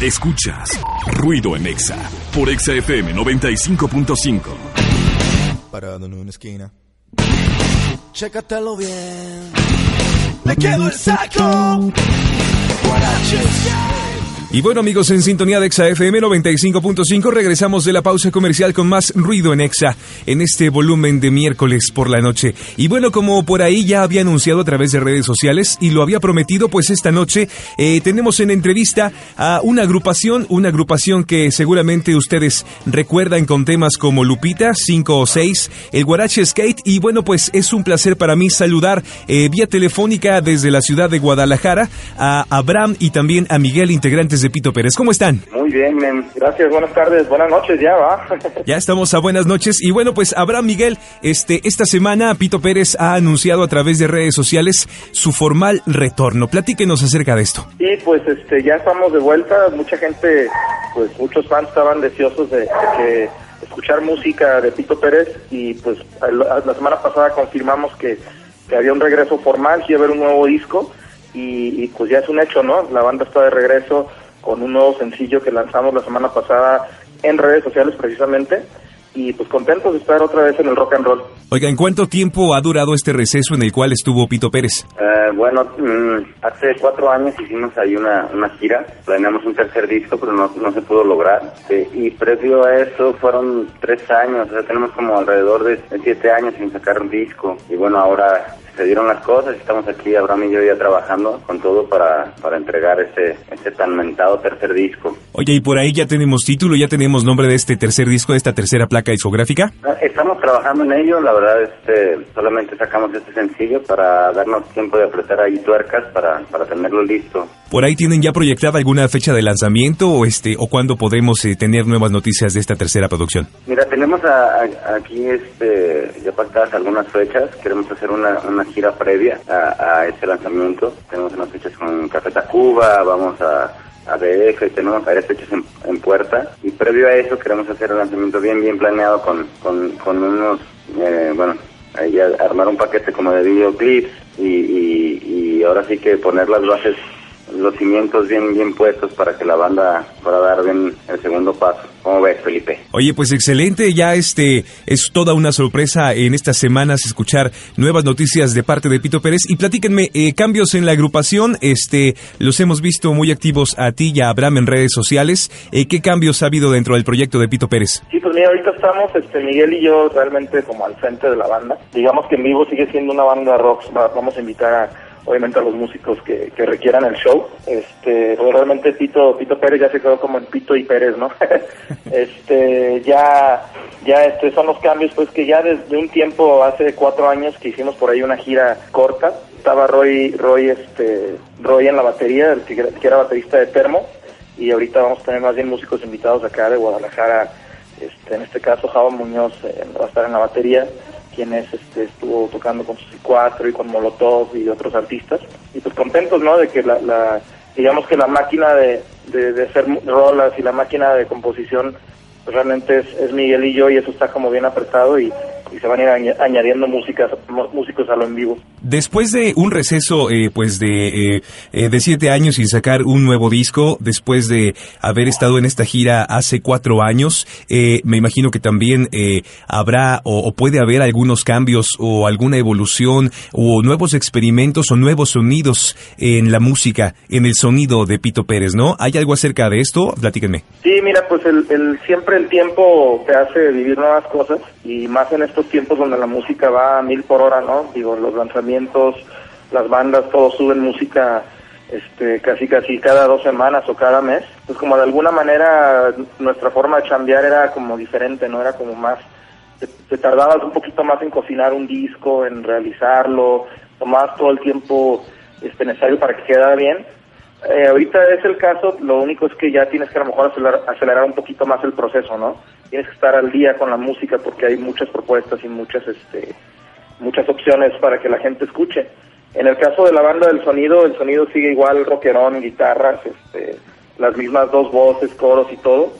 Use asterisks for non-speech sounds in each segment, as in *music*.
Escuchas Ruido en Exa por Exa FM 95.5. Parado en una esquina. Chécatelo bien. Me quedo el saco. Guaraches. Y bueno amigos, en sintonía de Exa FM 95.5 regresamos de la pausa comercial con más ruido en Exa en este volumen de miércoles por la noche. Y bueno, como por ahí ya había anunciado a través de redes sociales y lo había prometido, pues esta noche eh, tenemos en entrevista a una agrupación, una agrupación que seguramente ustedes recuerdan con temas como Lupita, 5 o 6, el Guarache Skate y bueno, pues es un placer para mí saludar eh, vía telefónica desde la ciudad de Guadalajara a Abraham y también a Miguel, integrantes de Pito Pérez. ¿Cómo están? Muy bien, men. gracias, buenas tardes, buenas noches ya, va. *laughs* Ya estamos a buenas noches y bueno, pues Abraham Miguel, este, esta semana Pito Pérez ha anunciado a través de redes sociales su formal retorno. Platíquenos acerca de esto. Sí, pues este, ya estamos de vuelta, mucha gente, pues muchos fans estaban deseosos de, de que escuchar música de Pito Pérez y pues la, la semana pasada confirmamos que, que había un regreso formal, que iba a haber un nuevo disco y, y pues ya es un hecho, ¿no? La banda está de regreso con un nuevo sencillo que lanzamos la semana pasada en redes sociales precisamente y pues contentos de estar otra vez en el rock and roll. Oiga, ¿en cuánto tiempo ha durado este receso en el cual estuvo Pito Pérez? Eh, bueno, mm, hace cuatro años hicimos ahí una, una gira, planeamos un tercer disco, pero no, no se pudo lograr. Sí, y previo a eso fueron tres años, o sea, tenemos como alrededor de siete años sin sacar un disco. Y bueno, ahora se dieron las cosas y estamos aquí, Abraham y yo ya trabajando con todo para, para entregar ese, ese tan mentado tercer disco. Oye, y por ahí ya tenemos título, ya tenemos nombre de este tercer disco, de esta tercera placa discográfica. Estamos trabajando en ello, la verdad este, solamente sacamos este sencillo para darnos tiempo de apretar ahí tuercas para, para tenerlo listo. ¿Por ahí tienen ya proyectada alguna fecha de lanzamiento o este o cuándo podremos eh, tener nuevas noticias de esta tercera producción? Mira, tenemos a- a- aquí este, ya pactadas algunas fechas, queremos hacer una, una gira previa a, a este lanzamiento, tenemos unas fechas con Café Tacuba, vamos a, a tenemos varias fechas en, en puerta. Y previo a eso queremos hacer un lanzamiento bien bien planeado con, con, con unos, eh, bueno, ahí armar un paquete como de videoclips y, y, y ahora sí que poner las bases los cimientos bien bien puestos para que la banda pueda dar bien el segundo paso. ¿Cómo ves, Felipe? Oye, pues excelente, ya este es toda una sorpresa en estas semanas escuchar nuevas noticias de parte de Pito Pérez y platíquenme eh, cambios en la agrupación, este los hemos visto muy activos a ti y a Abraham en redes sociales, Eh, ¿qué cambios ha habido dentro del proyecto de Pito Pérez? Sí, pues mira, ahorita estamos, este, Miguel y yo realmente como al frente de la banda. Digamos que en vivo sigue siendo una banda rock, Va- vamos a invitar a, obviamente a los músicos que, que requieran el show. Este, pues realmente Pito, Pito Pérez ya se quedó como en Pito y Pérez, ¿no? *laughs* este, ya, ya este son los cambios, pues que ya desde un tiempo, hace cuatro años que hicimos por ahí una gira corta, estaba Roy, Roy, este, Roy en la batería, el que, que era baterista de Termo, y ahorita vamos a tener más bien músicos invitados acá de Guadalajara, este, en este caso Java Muñoz eh, va a estar en la batería, quien es, este, estuvo tocando con Susi 4 y con Molotov y otros artistas, y pues contentos, ¿no? De que la, la digamos que la máquina de, de, de hacer rolas y la máquina de composición realmente es, es Miguel y yo y eso está como bien apretado y, y se van a ir añ- añadiendo músicas, músicos a lo en vivo. Después de un receso, eh, pues de, eh, eh, de siete años sin sacar un nuevo disco, después de haber estado en esta gira hace cuatro años, eh, me imagino que también eh, habrá o, o puede haber algunos cambios o alguna evolución o nuevos experimentos o nuevos sonidos en la música, en el sonido de Pito Pérez, ¿no? ¿Hay algo acerca de esto? Platíquenme. Sí, mira, pues el, el- siempre el tiempo te hace vivir nuevas cosas y más en estos tiempos donde la música va a mil por hora, ¿no? Digo, los lanzamientos, las bandas, todos suben música este, casi casi cada dos semanas o cada mes. Pues como de alguna manera nuestra forma de chambear era como diferente, ¿no? Era como más, te, te tardabas un poquito más en cocinar un disco, en realizarlo, tomabas todo el tiempo este, necesario para que quedara bien Eh, ahorita es el caso, lo único es que ya tienes que a lo mejor acelerar, acelerar un poquito más el proceso, ¿no? Tienes que estar al día con la música porque hay muchas propuestas y muchas, este, muchas opciones para que la gente escuche. En el caso de la banda del sonido, el sonido sigue igual, rockerón, guitarras, este, las mismas dos voces, coros y todo.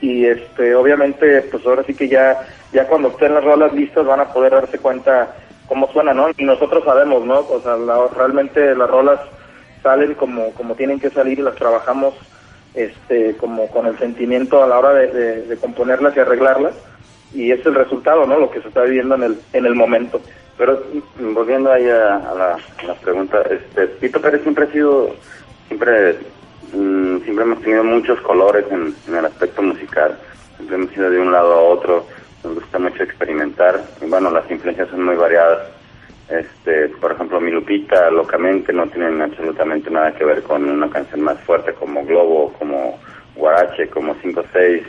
Y este, obviamente, pues ahora sí que ya, ya cuando estén las rolas listas van a poder darse cuenta cómo suena, ¿no? Y nosotros sabemos, ¿no? O sea, la- realmente las rolas salen como, como tienen que salir y las trabajamos este, como con el sentimiento a la hora de, de- componerlas y arreglarlas. Y es el resultado, ¿no? Lo que se está viviendo en el, en el momento. Pero volviendo ahí a, a la, a la pregunta, este, Pito Pérez siempre ha sido, siempre, mm, siempre hemos tenido muchos colores en, en el aspecto musical, siempre hemos ido de un lado a otro, nos gusta mucho experimentar, y bueno, las influencias son muy variadas. Este, por ejemplo, mi Lupita, locamente, no tienen absolutamente nada que ver con una canción más fuerte como Globo, como Guarache, como 5-6.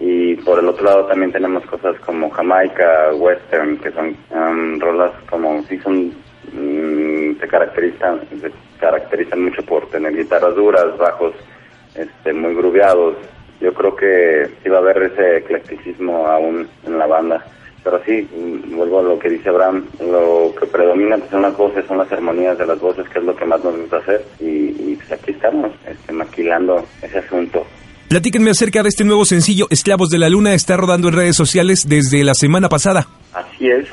Y por el otro lado también tenemos cosas como Jamaica, Western, que son um, rolas como, sí son, mm, se caracterizan, se caracterizan mucho por tener guitarras duras, bajos este, muy grubeados. Yo creo que sí va a haber ese eclecticismo aún en la banda. Pero sí, mm, vuelvo a lo que dice Abraham, lo que predomina pues, son las voces, son las armonías de las voces, que es lo que más nos gusta hacer. Y, y pues aquí estamos, este, maquilando ese asunto. Platíquenme acerca de este nuevo sencillo, Esclavos de la Luna, está rodando en redes sociales desde la semana pasada. Así es.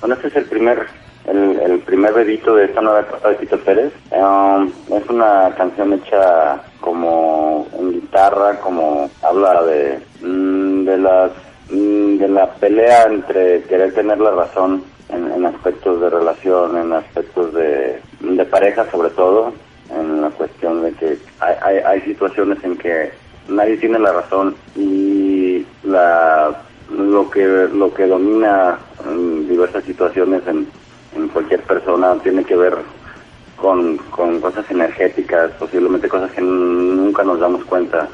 Bueno, este es el primer, el, el primer dedito de esta nueva etapa de Tito Pérez. Um, es una canción hecha como en guitarra, como habla de, mm, de las mm, pelea entre querer tener la razón en, aspectos de relación, en aspectos de, pareja sobre todo, en la cuestión de que hay, hay, hay situaciones en que nadie tiene la razón y la lo que lo que domina en diversas situaciones en, en cualquier persona tiene que ver con, con cosas energéticas, posiblemente cosas que nunca nos damos cuenta.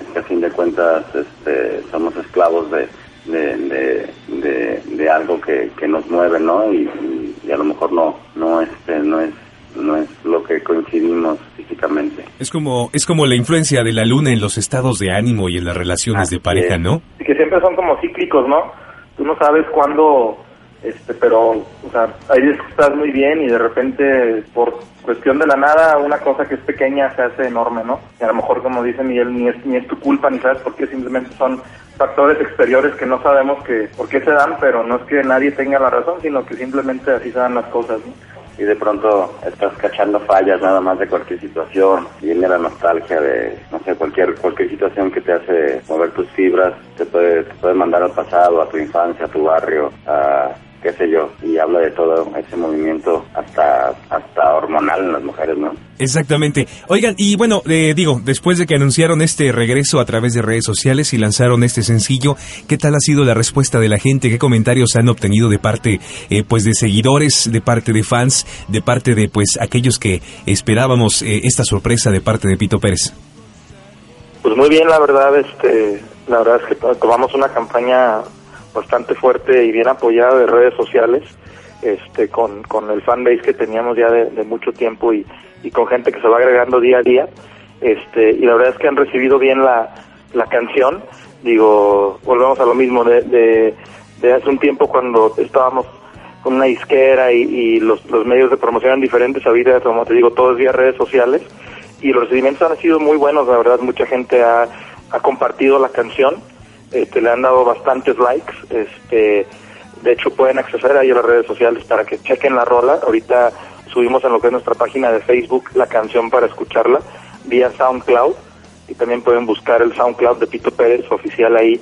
Es que a fin de cuentas este, somos esclavos de, de, de, de, de algo que, que nos mueve, ¿no? Y, y- y a lo mejor no, no, este, no es no es lo que coincidimos físicamente. Es como, es como la influencia de la luna en los estados de ánimo y en las relaciones de pareja, ¿no? Y que siempre son como cíclicos, ¿no? Tú no sabes cuándo, este, pero, o sea, hay veces que estás muy bien y de repente, por cuestión de la nada, una cosa que es pequeña se hace enorme, ¿no? Y a lo mejor, como dice Miguel, ni es, ni es tu culpa, ni sabes por qué, simplemente son factores exteriores que no sabemos que por qué se dan, pero no es que nadie tenga la razón, sino que simplemente así se dan las cosas, ¿no? y de pronto estás cachando fallas nada más de cualquier situación, viene la nostalgia de, no sé, cualquier cualquier situación que te hace mover tus fibras, te puede, te puede mandar al pasado, a tu infancia, a tu barrio, a qué sé yo, y habla de todo ese movimiento hasta, hasta hormonal en las mujeres, ¿no? Exactamente. Oigan, y bueno, eh, digo, después de que anunciaron este regreso a través de redes sociales y lanzaron este sencillo, ¿qué tal ha sido la respuesta de la gente? ¿Qué comentarios han obtenido de parte, eh, pues, de seguidores, de parte de fans, de parte de, pues, aquellos que esperábamos eh, esta sorpresa de parte de Pito Pérez? Pues muy bien, la verdad, este, la verdad es que to- tomamos una campaña bastante fuerte y bien apoyada de redes sociales, este, con, con el fanbase que teníamos ya de, mucho tiempo y, y con gente que se va agregando día a día, este, y la verdad es que han recibido bien la, la canción, digo, volvemos a lo mismo de, de, de hace un tiempo cuando estábamos con una disquera y, los, los medios de promoción eran diferentes, ahorita, como te digo, todos vía redes sociales, y los recibimientos han sido muy buenos, la verdad, mucha gente ha, ha compartido la canción, este, le han dado bastantes likes, este, de hecho pueden acceder ahí a las redes sociales para que chequen la rola, ahorita subimos en lo que es nuestra página de Facebook la canción para escucharla vía SoundCloud y también pueden buscar el SoundCloud de Pito Pérez oficial ahí.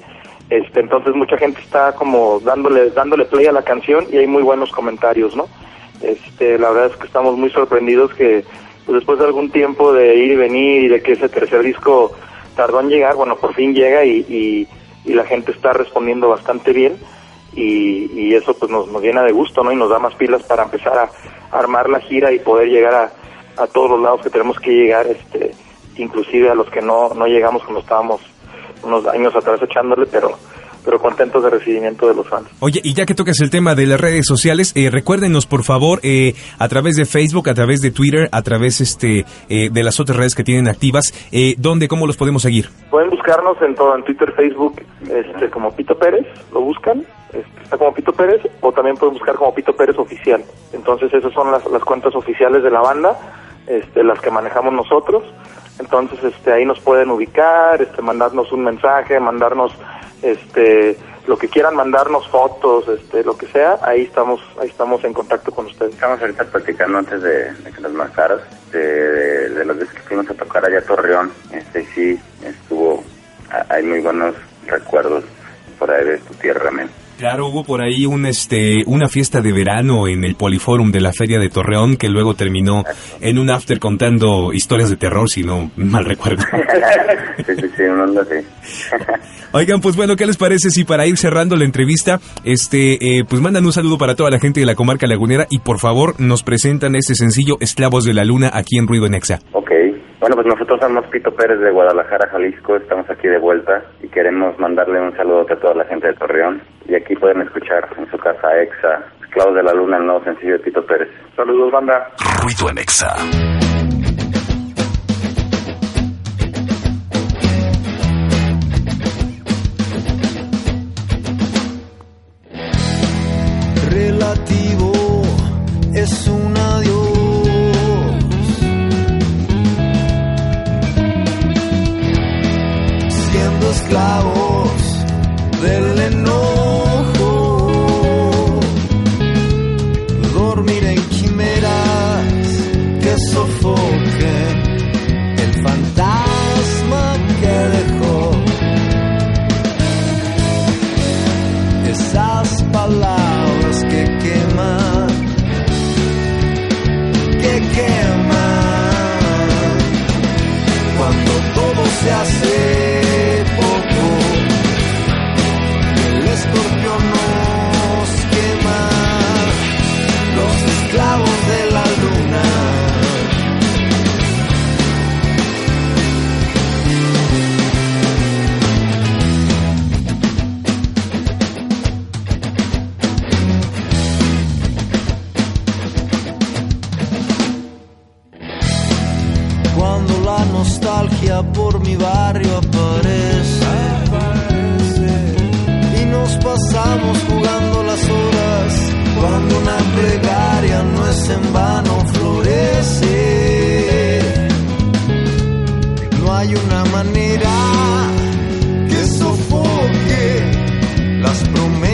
Este, entonces mucha gente está como dándole dándole play a la canción y hay muy buenos comentarios, ¿no? Este, la verdad es que estamos muy sorprendidos que pues, después de algún tiempo de ir y venir y de que ese tercer disco tardó en llegar, bueno, por fin llega y, y, y la gente está respondiendo bastante bien y, y eso pues nos, nos llena de gusto, ¿no? Y nos da más pilas para empezar a, armar la gira y poder llegar a, a todos los lados que tenemos que llegar, este, inclusive a los que no, no llegamos cuando estábamos unos años atrás echándole, pero pero contentos de recibimiento de los fans. Oye, y ya que tocas el tema de las redes sociales, eh, recuérdenos por favor eh, a través de Facebook, a través de Twitter, a través este eh, de las otras redes que tienen activas, eh, ¿dónde, cómo los podemos seguir? Pueden buscarnos en todo, en Twitter, Facebook, este, como Pito Pérez, lo buscan, este, está como Pito Pérez, o también pueden buscar como Pito Pérez Oficial. Entonces esas son las, las cuentas oficiales de la banda, este, las que manejamos nosotros. Entonces este, ahí nos pueden ubicar, este, mandarnos un mensaje, mandarnos este, lo que quieran mandarnos fotos, este, lo que sea, ahí estamos, ahí estamos en contacto con ustedes. Estamos ahorita platicando antes de, que nos marcaras, de, de, de las veces que fuimos a tocar allá Torreón, este sí, estuvo, hay muy buenos recuerdos por ahí de tu tierra, men. Claro, hubo por ahí un este una fiesta de verano en el Poliforum de la Feria de Torreón que luego terminó en un after contando historias de terror, si no mal recuerdo. *laughs* sí, sí, sí, un onda. *laughs* Oigan, pues bueno, ¿qué les parece si para ir cerrando la entrevista, este, eh, pues mandan un saludo para toda la gente de la comarca lagunera y por favor nos presentan este sencillo Esclavos de la Luna aquí en Ruido en Exa. Bueno, pues nosotros somos Pito Pérez de Guadalajara, Jalisco, estamos aquí de vuelta y queremos mandarle un saludo a toda la gente de Torreón. Y aquí pueden escuchar en su casa Exa, Esclavos de la Luna, el nuevo sencillo de Pito Pérez. Saludos, banda. Ruido en Exa. relativo es un esas palabras que queman, que queman, cuando todo se hace hay una manera que sofoque las promesas